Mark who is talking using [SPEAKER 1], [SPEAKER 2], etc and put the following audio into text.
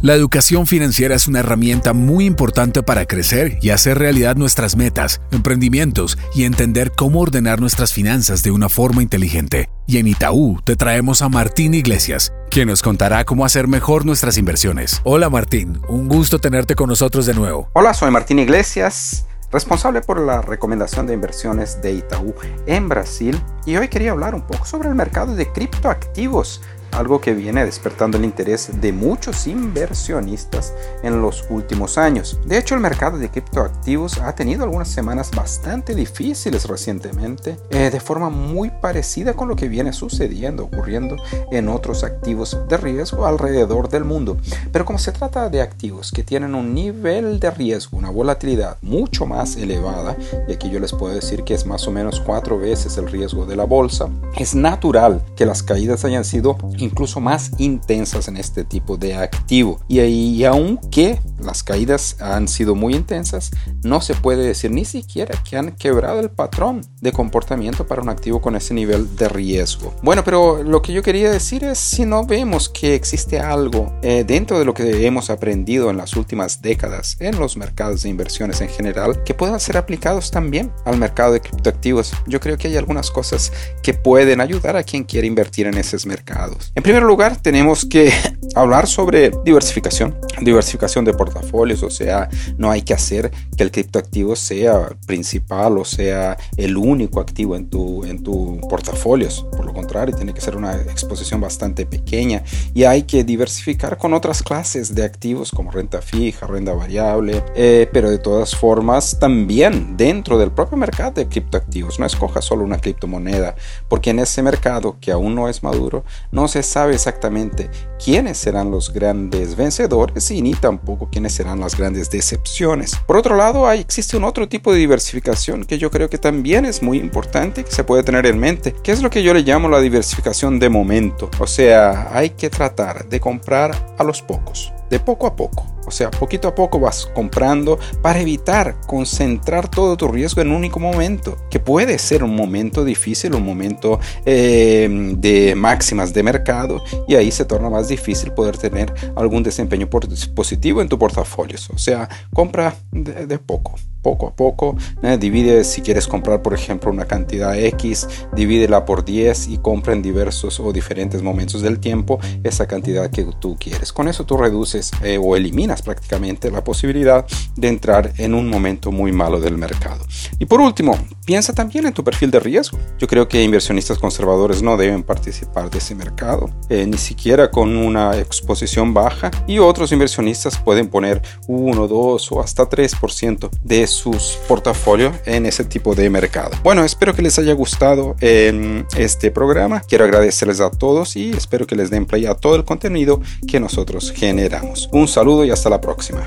[SPEAKER 1] La educación financiera es una herramienta muy importante para crecer y hacer realidad nuestras metas, emprendimientos y entender cómo ordenar nuestras finanzas de una forma inteligente. Y en Itaú te traemos a Martín Iglesias, quien nos contará cómo hacer mejor nuestras inversiones. Hola Martín, un gusto tenerte con nosotros de nuevo.
[SPEAKER 2] Hola, soy Martín Iglesias responsable por la recomendación de inversiones de Itaú en Brasil y hoy quería hablar un poco sobre el mercado de criptoactivos algo que viene despertando el interés de muchos inversionistas en los últimos años. De hecho, el mercado de criptoactivos ha tenido algunas semanas bastante difíciles recientemente, eh, de forma muy parecida con lo que viene sucediendo, ocurriendo en otros activos de riesgo alrededor del mundo. Pero como se trata de activos que tienen un nivel de riesgo, una volatilidad mucho más elevada, y aquí yo les puedo decir que es más o menos cuatro veces el riesgo de la bolsa, es natural que las caídas hayan sido incluso más intensas en este tipo de activo. Y, y aunque las caídas han sido muy intensas, no se puede decir ni siquiera que han quebrado el patrón de comportamiento para un activo con ese nivel de riesgo. Bueno, pero lo que yo quería decir es si no vemos que existe algo eh, dentro de lo que hemos aprendido en las últimas décadas en los mercados de inversiones en general que puedan ser aplicados también al mercado de criptoactivos. Yo creo que hay algunas cosas que pueden ayudar a quien quiere invertir en esos mercados. En primer lugar, tenemos que hablar sobre diversificación, diversificación de portafolios, o sea, no hay que hacer que el criptoactivo sea principal o sea el único activo en tu, en tu portafolios. Por lo contrario, tiene que ser una exposición bastante pequeña y hay que diversificar con otras clases de activos como renta fija, renta variable, eh, pero de todas formas también dentro del propio mercado de criptoactivos. No escoja solo una criptomoneda, porque en ese mercado que aún no es maduro, no se sabe exactamente quiénes serán los grandes vencedores y ni tampoco quiénes serán las grandes decepciones. Por otro lado, hay, existe un otro tipo de diversificación que yo creo que también es muy importante que se puede tener en mente, que es lo que yo le llamo la diversificación de momento. O sea, hay que tratar de comprar a los pocos, de poco a poco o sea, poquito a poco vas comprando para evitar concentrar todo tu riesgo en un único momento, que puede ser un momento difícil, un momento eh, de máximas de mercado, y ahí se torna más difícil poder tener algún desempeño positivo en tu portafolio. O sea, compra de poco poco a poco. Eh, divide si quieres comprar, por ejemplo, una cantidad X, divídela por 10 y compra en diversos o diferentes momentos del tiempo esa cantidad que tú quieres. Con eso tú reduces eh, o eliminas prácticamente la posibilidad de entrar en un momento muy malo del mercado. Y por último, piensa también en tu perfil de riesgo. Yo creo que inversionistas conservadores no deben participar de ese mercado, eh, ni siquiera con una exposición baja, y otros inversionistas pueden poner 1, 2 o hasta 3% de sus portafolios en ese tipo de mercado. Bueno, espero que les haya gustado en este programa. Quiero agradecerles a todos y espero que les den play a todo el contenido que nosotros generamos. Un saludo y hasta la próxima.